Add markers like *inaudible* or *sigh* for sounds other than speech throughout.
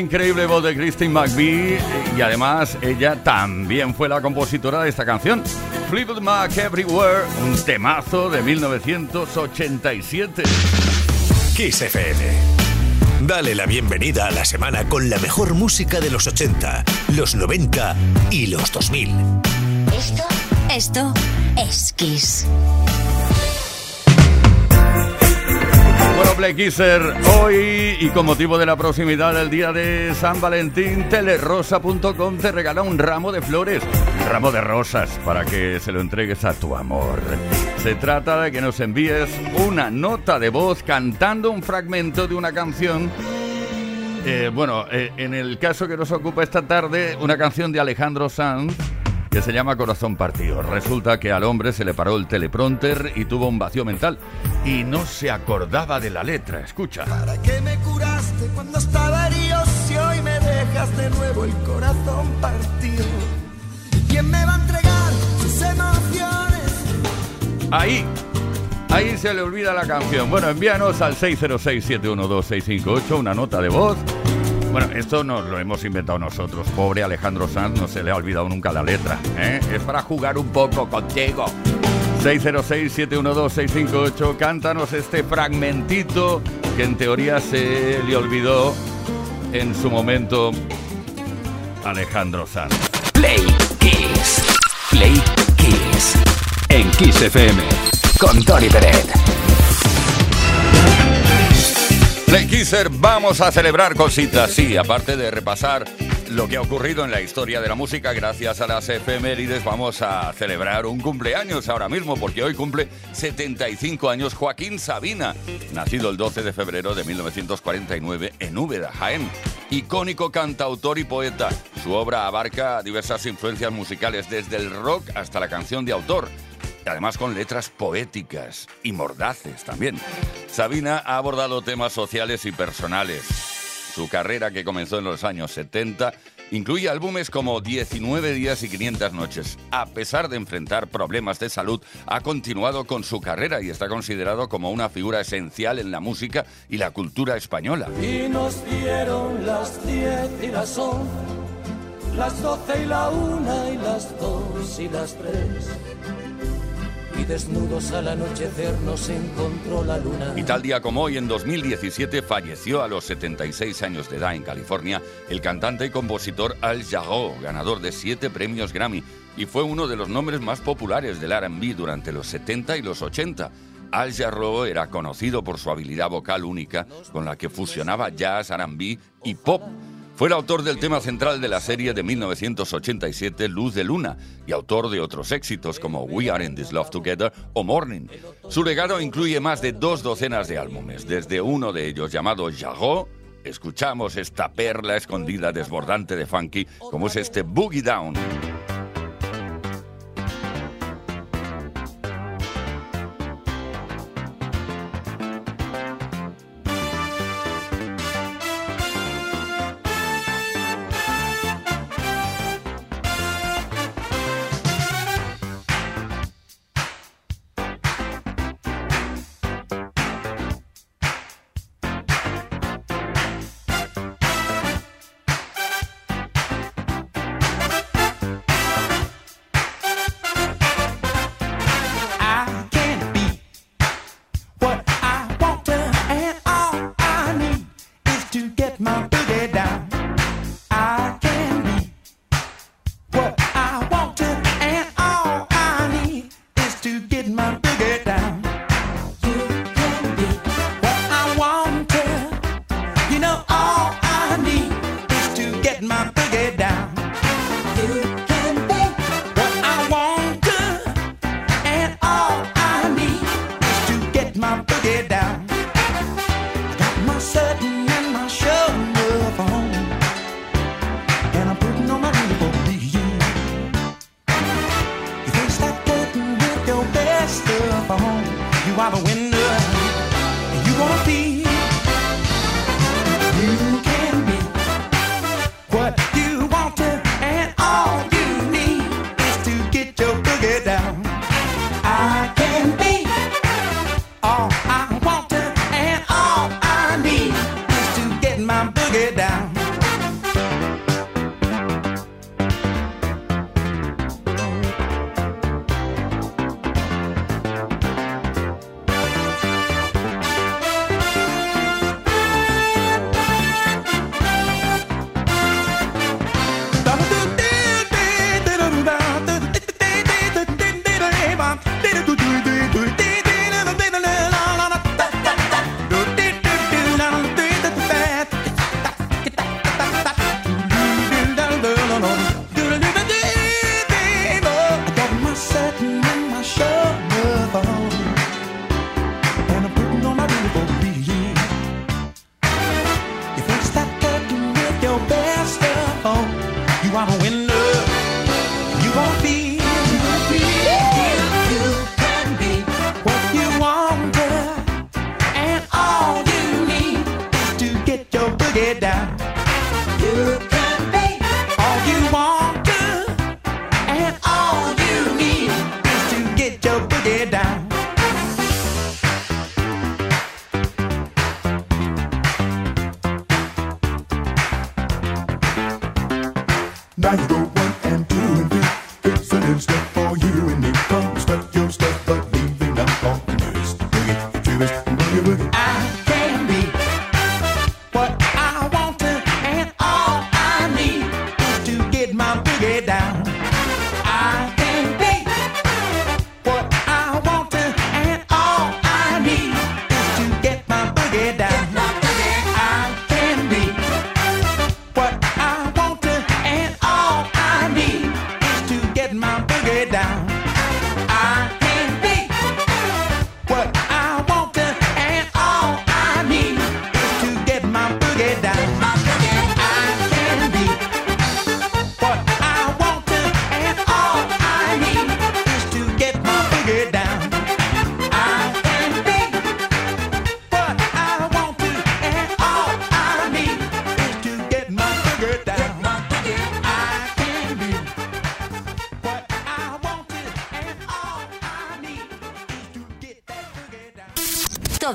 Increíble voz de Christine McVie y además ella también fue la compositora de esta canción. Fleetwood Mac Everywhere, un temazo de 1987. Kiss FM. Dale la bienvenida a la semana con la mejor música de los 80, los 90 y los 2000. Esto, esto es Kiss. Play Kisser, hoy y con motivo de la proximidad del día de San Valentín, telerosa.com te regala un ramo de flores, ramo de rosas para que se lo entregues a tu amor. Se trata de que nos envíes una nota de voz cantando un fragmento de una canción. Eh, bueno, eh, en el caso que nos ocupa esta tarde, una canción de Alejandro Sanz que se llama Corazón Partido. Resulta que al hombre se le paró el teleprompter y tuvo un vacío mental y no se acordaba de la letra. Escucha. ¿Para qué me curaste cuando estaba herido si hoy me dejas de nuevo el corazón partido? ¿Quién me va a entregar sus emociones? Ahí. Ahí se le olvida la canción. Bueno, envíanos al 606-712-658 una nota de voz bueno, esto nos lo hemos inventado nosotros. Pobre Alejandro Sanz, no se le ha olvidado nunca la letra. ¿eh? Es para jugar un poco contigo. 606-712-658. Cántanos este fragmentito que en teoría se le olvidó en su momento Alejandro Sanz. Play Kiss. Play Kiss. En Kiss FM. Con Tony Peret. Play Kisser, vamos a celebrar cositas, sí, aparte de repasar lo que ha ocurrido en la historia de la música gracias a las efemérides. Vamos a celebrar un cumpleaños ahora mismo porque hoy cumple 75 años Joaquín Sabina, nacido el 12 de febrero de 1949 en Úbeda, Jaén. Icónico cantautor y poeta. Su obra abarca diversas influencias musicales desde el rock hasta la canción de autor además con letras poéticas y mordaces también. Sabina ha abordado temas sociales y personales. Su carrera, que comenzó en los años 70, incluye álbumes como 19 días y 500 noches. A pesar de enfrentar problemas de salud, ha continuado con su carrera y está considerado como una figura esencial en la música y la cultura española. Y nos dieron las 10 y las 11, las 12 y la 1 y las 2 y las 3 y desnudos al anochecer nos encontró la luna. Y tal día como hoy, en 2017, falleció a los 76 años de edad en California el cantante y compositor Al Jarreau, ganador de siete premios Grammy, y fue uno de los nombres más populares del RB durante los 70 y los 80. Al Jarreau era conocido por su habilidad vocal única, con la que fusionaba jazz, RB y pop fue el autor del tema central de la serie de 1987 Luz de Luna y autor de otros éxitos como We Are in This Love Together o Morning. Su legado incluye más de dos docenas de álbumes, desde uno de ellos llamado Jarro, escuchamos esta perla escondida desbordante de funky como es este Boogie Down.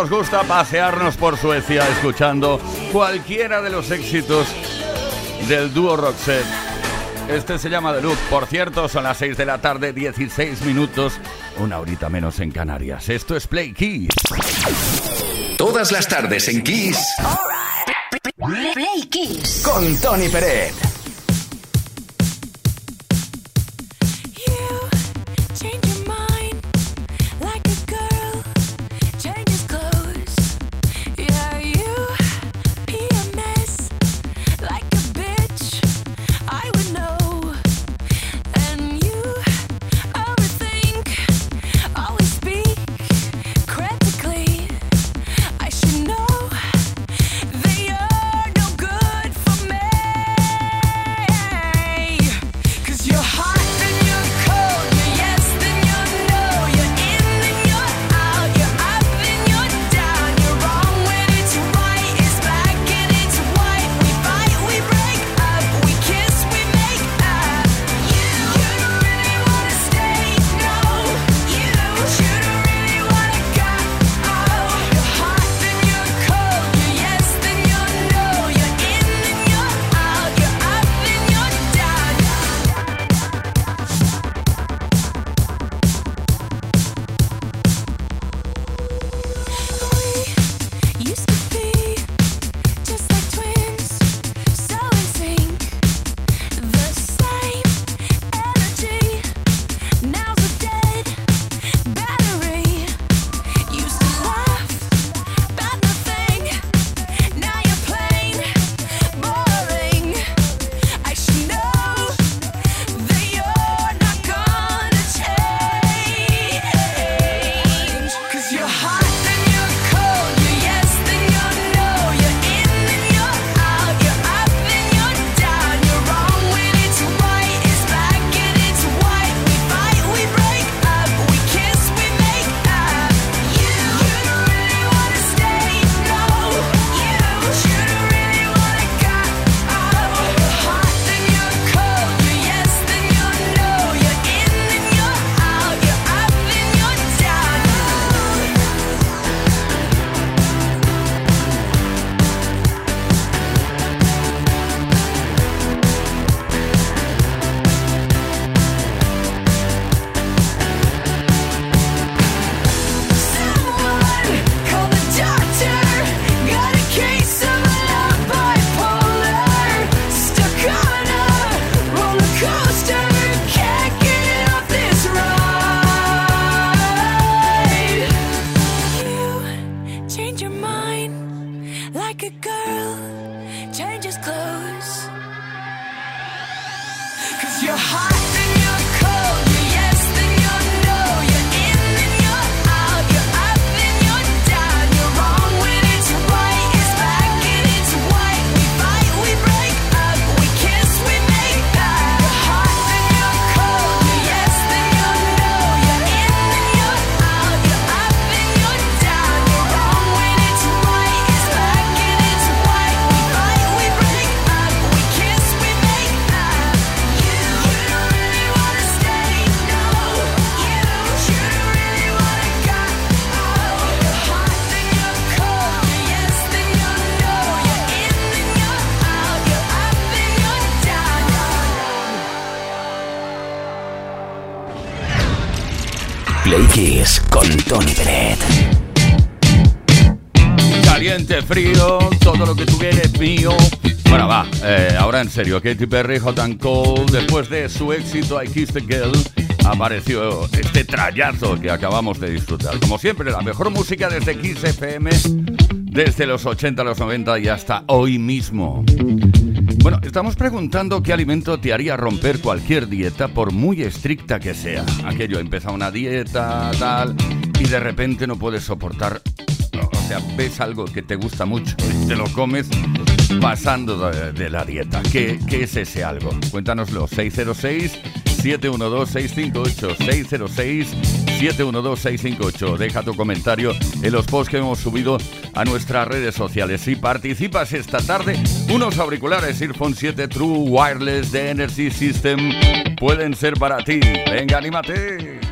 nos gusta pasearnos por Suecia escuchando cualquiera de los éxitos del dúo Roxette. Este se llama The Look. Por cierto, son las 6 de la tarde, 16 minutos, una horita menos en Canarias. Esto es Play Kiss. Todas las tardes en Kiss. Play Kiss. Con Tony Pérez. frío, todo lo que tú quieres mío. Bueno, va, eh, ahora en serio, Katy Perry, Hot and Cold, después de su éxito I Kissed a Girl, apareció este trayazo que acabamos de disfrutar. Como siempre, la mejor música desde Kiss desde los 80 los 90 y hasta hoy mismo. Bueno, estamos preguntando qué alimento te haría romper cualquier dieta, por muy estricta que sea. Aquello, empieza una dieta, tal, y de repente no puedes soportar sea, ves algo que te gusta mucho y te lo comes pasando de, la dieta. ¿Qué, ¿Qué, es ese algo? Cuéntanoslo. 606 712 658 606 712 658. Deja tu comentario en los posts que hemos subido a nuestras redes sociales. Si participas esta tarde, unos auriculares Earphone 7 True Wireless de Energy System pueden ser para ti. Venga, anímate.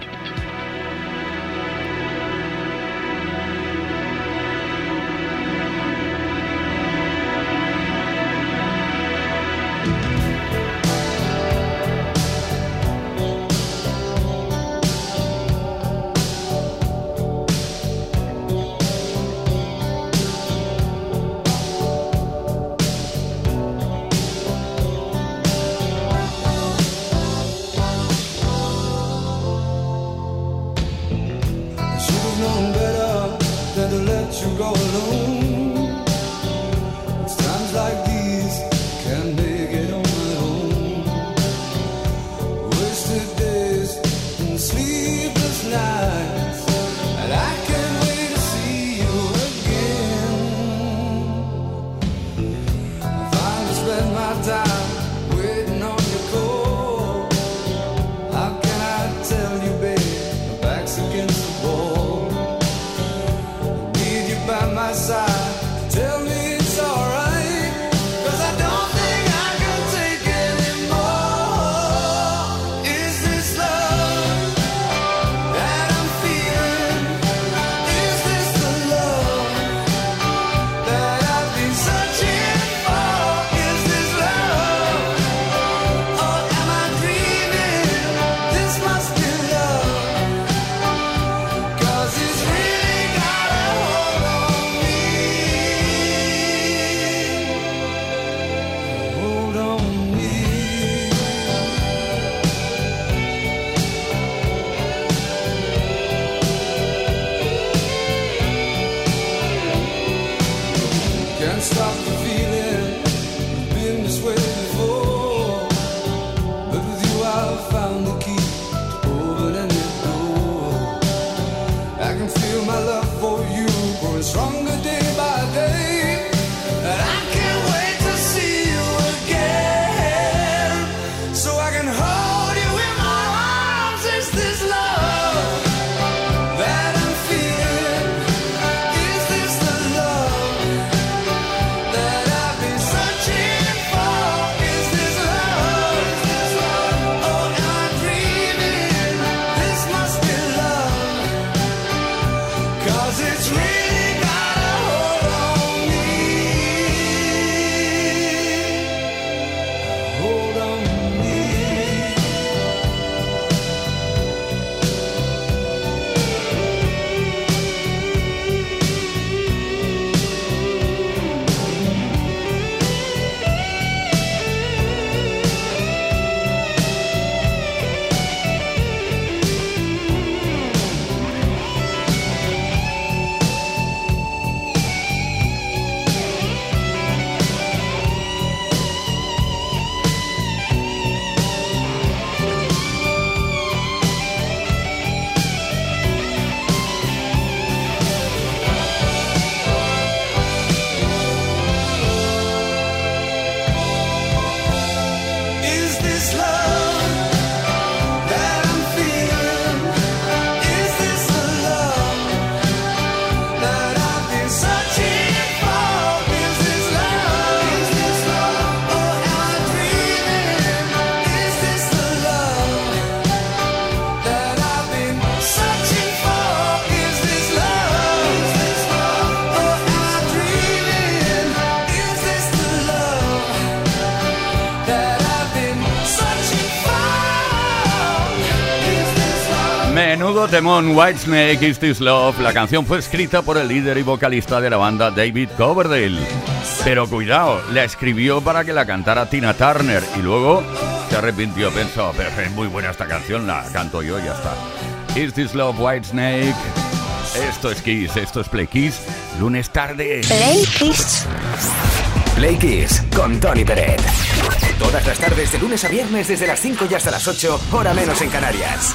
Temón Whitesnake Is This Love. La canción fue escrita por el líder y vocalista de la banda David Coverdale. Pero cuidado, la escribió para que la cantara Tina Turner y luego se arrepintió, pensó, pero es muy buena esta canción, la canto yo y ya está. Is This Love Whitesnake? Esto es Kiss, esto es Play Kiss, lunes tarde. Play Kiss. Play Kiss con Tony Peret. Todas las tardes de lunes a viernes desde las 5 y hasta las 8, hora menos en Canarias.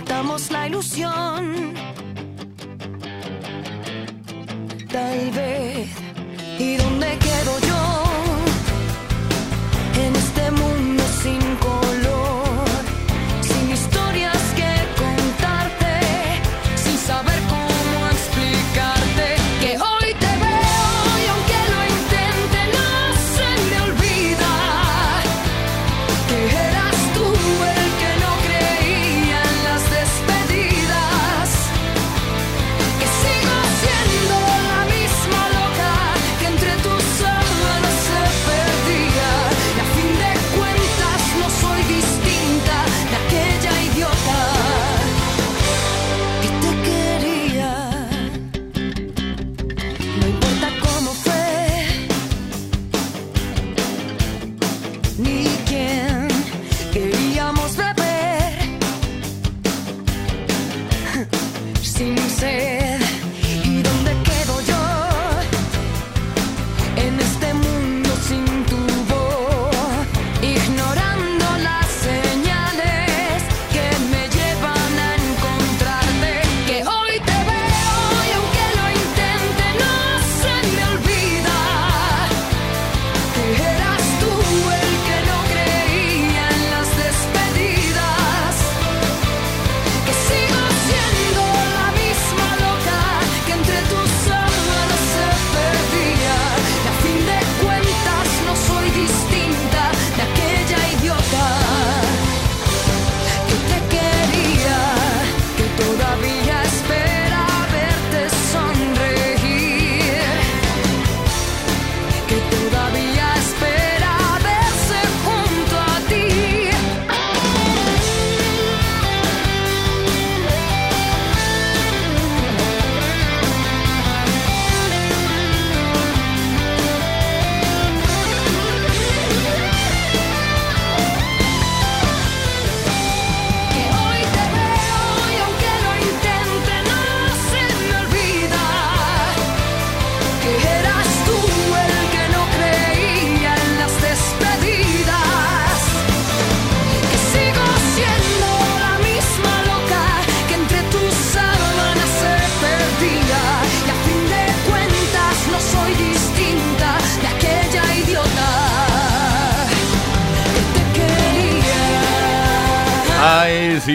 matamos la ilusión. Tal vez, ¿y dónde quedo yo?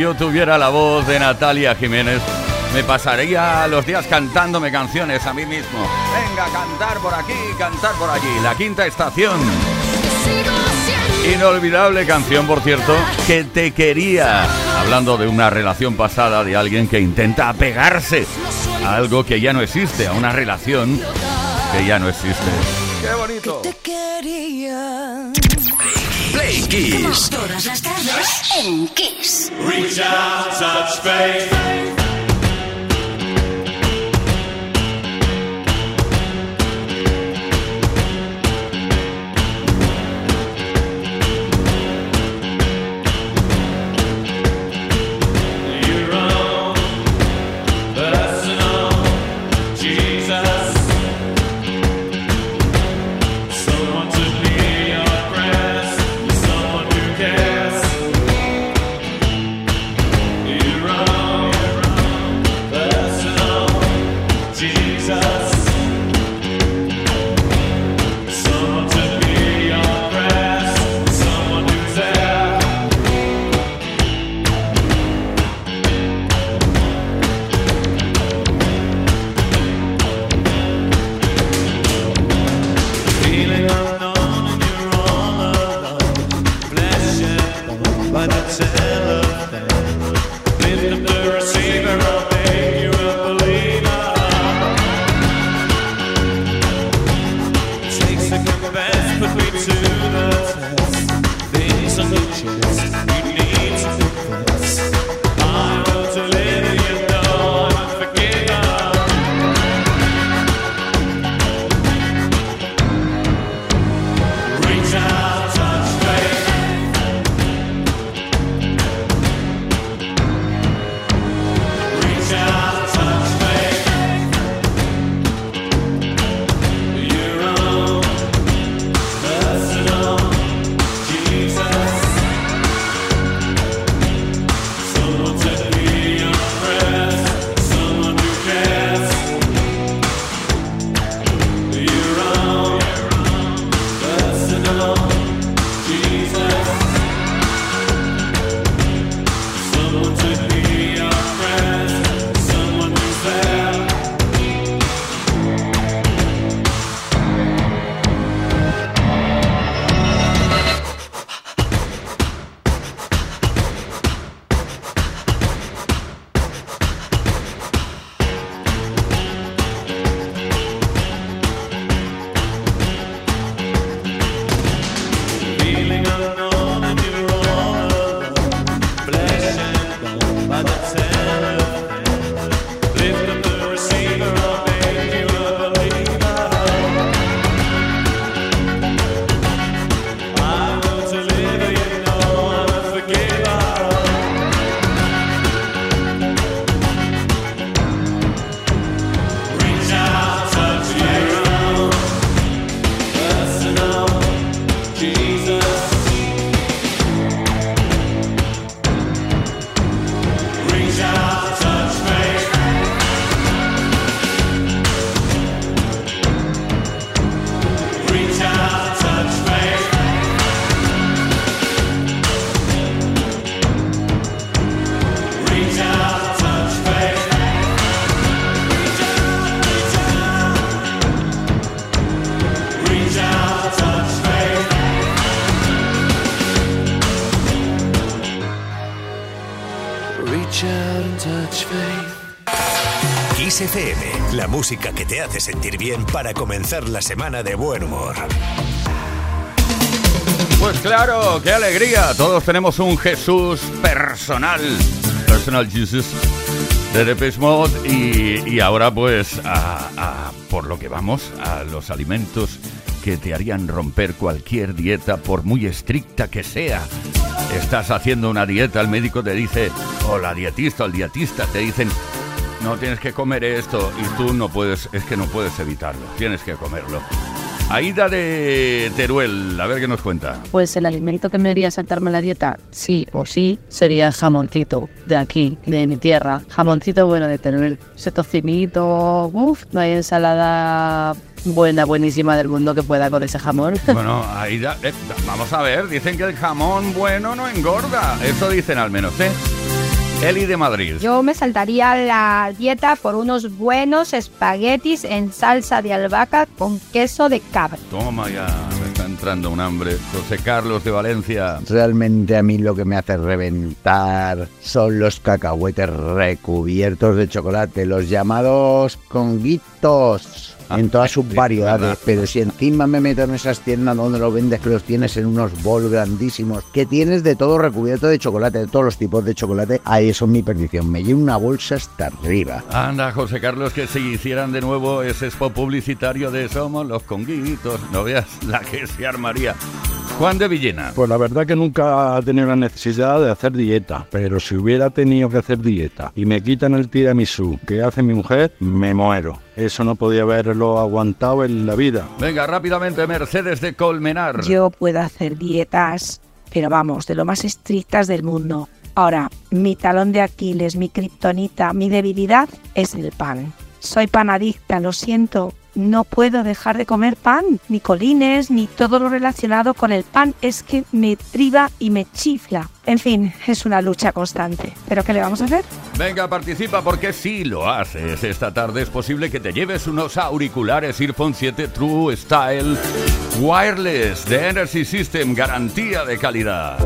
yo tuviera la voz de Natalia Jiménez, me pasaría los días cantándome canciones a mí mismo. Venga, cantar por aquí, cantar por allí. La quinta estación. Inolvidable canción, por cierto, que te quería. Hablando de una relación pasada de alguien que intenta apegarse a algo que ya no existe, a una relación que ya no existe. Qué bonito. Que te quería. Play Kiss. Todas las tardes en Kiss. Reach out, touch faith. La música que te hace sentir bien para comenzar la semana de buen humor. Pues claro, qué alegría. Todos tenemos un Jesús personal. Personal Jesus de Depeche Mode y, y ahora pues por lo que vamos a los alimentos que te harían romper cualquier dieta por muy estricta que sea. Estás haciendo una dieta, el médico te dice, o la dietista o el dietista te dicen, no tienes que comer esto y tú no puedes, es que no puedes evitarlo, tienes que comerlo. Aida de Teruel, a ver qué nos cuenta. Pues el alimento que me haría saltarme la dieta, sí o sí, sería el jamoncito de aquí, de mi tierra. Jamoncito bueno de Teruel. Ese tocinito, uff, no hay ensalada buena, buenísima del mundo que pueda con ese jamón. *laughs* Bueno, Aida, eh, vamos a ver, dicen que el jamón bueno no engorda. Eso dicen al menos, ¿eh? Eli de Madrid. Yo me saltaría la dieta por unos buenos espaguetis en salsa de albahaca con queso de cabra. Toma ya, me está entrando un hambre. José Carlos de Valencia. Realmente a mí lo que me hace reventar son los cacahuetes recubiertos de chocolate, los llamados conguitos. En *laughs* todas sus variedades, pero si encima me meto en esas tiendas donde los vendes, que los tienes en unos bols grandísimos, que tienes de todo recubierto de chocolate, de todos los tipos de chocolate, ahí eso es mi perdición. Me llevo una bolsa hasta arriba. Anda, José Carlos, que si hicieran de nuevo ese spot publicitario de Somos los Conguitos, no veas la que se armaría. Juan de Villena. Pues la verdad que nunca he tenido la necesidad de hacer dieta, pero si hubiera tenido que hacer dieta y me quitan el tiramisú que hace mi mujer, me muero. Eso no podía haberlo aguantado en la vida. Venga, rápidamente, Mercedes de Colmenar. Yo puedo hacer dietas, pero vamos, de lo más estrictas del mundo. Ahora, mi talón de Aquiles, mi kriptonita, mi debilidad es el pan. Soy panadicta, lo siento. No puedo dejar de comer pan, ni colines, ni todo lo relacionado con el pan. Es que me triba y me chifla. En fin, es una lucha constante. ¿Pero qué le vamos a hacer? Venga, participa porque si lo haces esta tarde es posible que te lleves unos auriculares Earphone 7 True Style Wireless de Energy System, garantía de calidad.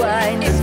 wine.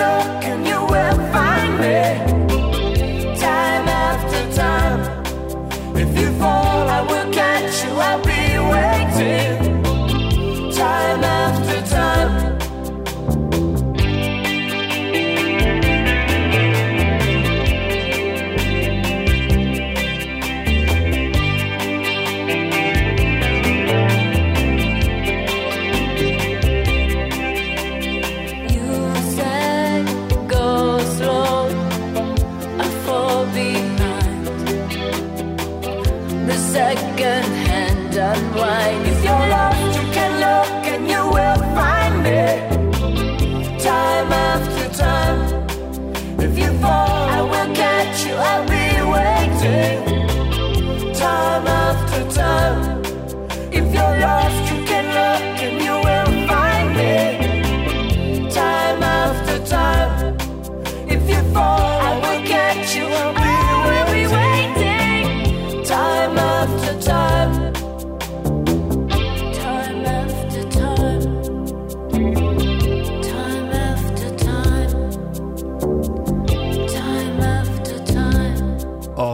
looking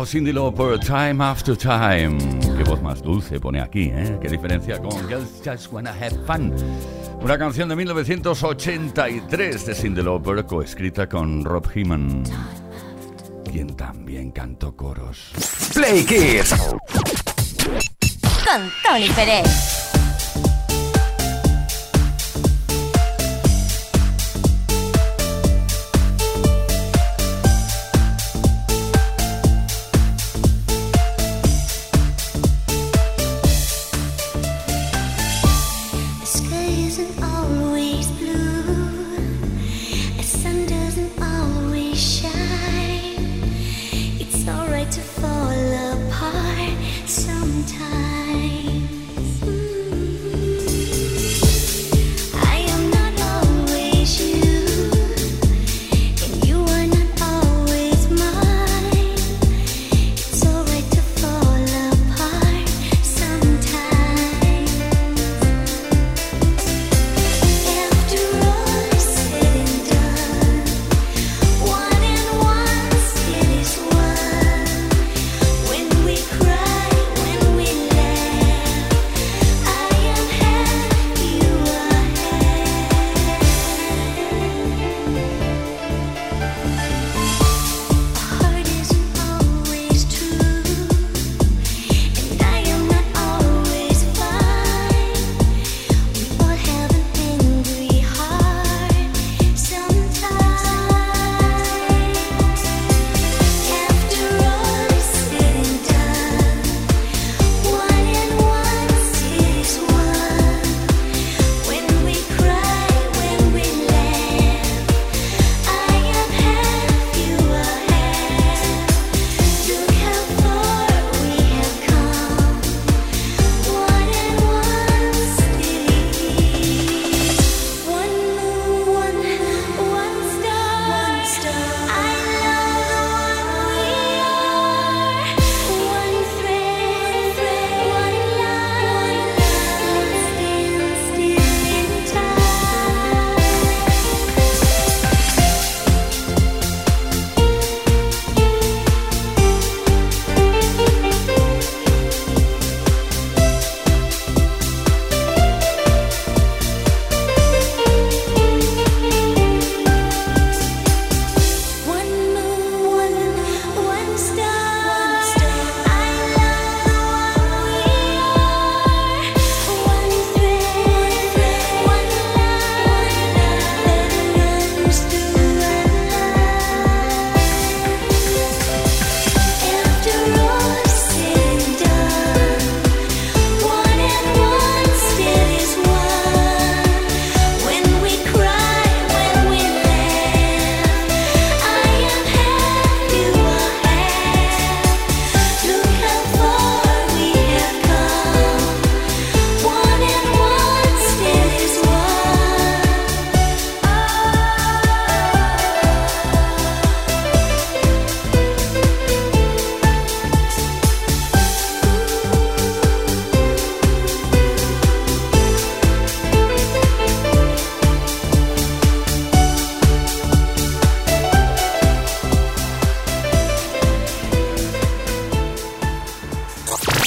Cindy Lauper, Time After Time. Qué voz más dulce pone aquí, ¿eh? Qué diferencia con Girls Just Wanna Have Fun. Una canción de 1983 de Cindy Lauper, coescrita con Rob Heeman, quien también cantó coros. Play Kids. Con Tony Pérez.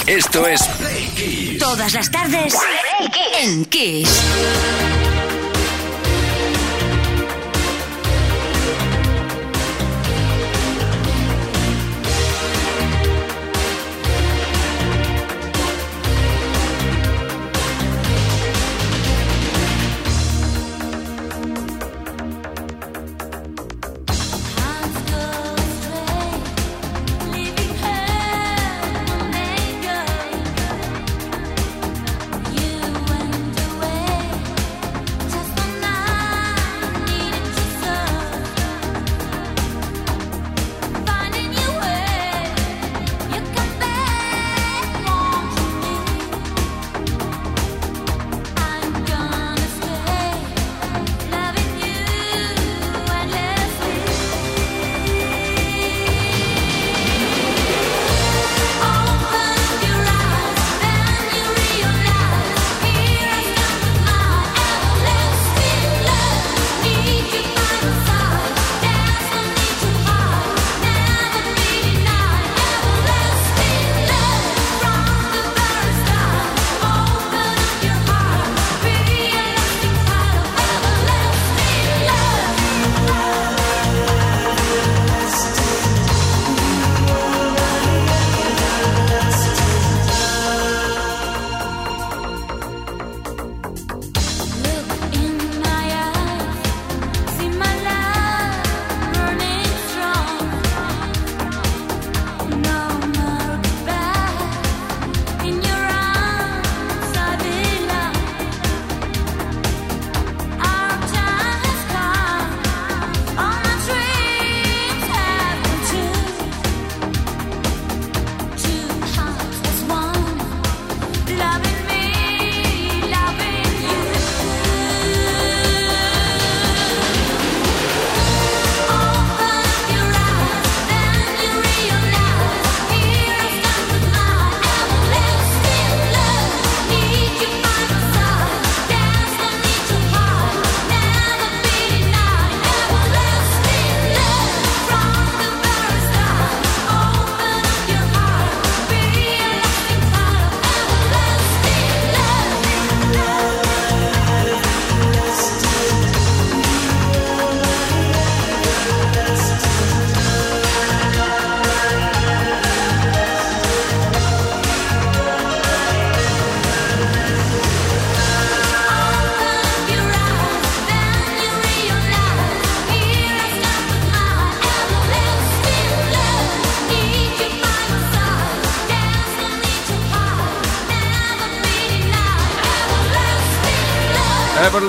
Esto es Todas las tardes en Kiss.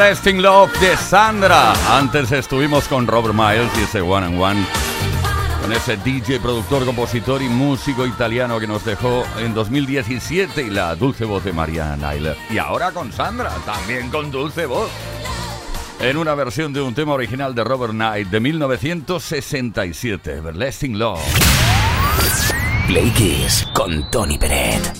Everlasting Love de Sandra. Antes estuvimos con Robert Miles y ese One and One. Con ese DJ, productor, compositor y músico italiano que nos dejó en 2017 y la dulce voz de Mariana Nyler. Y ahora con Sandra, también con dulce voz. En una versión de un tema original de Robert Knight de 1967, Everlasting Love. Play Kiss con Tony Peret.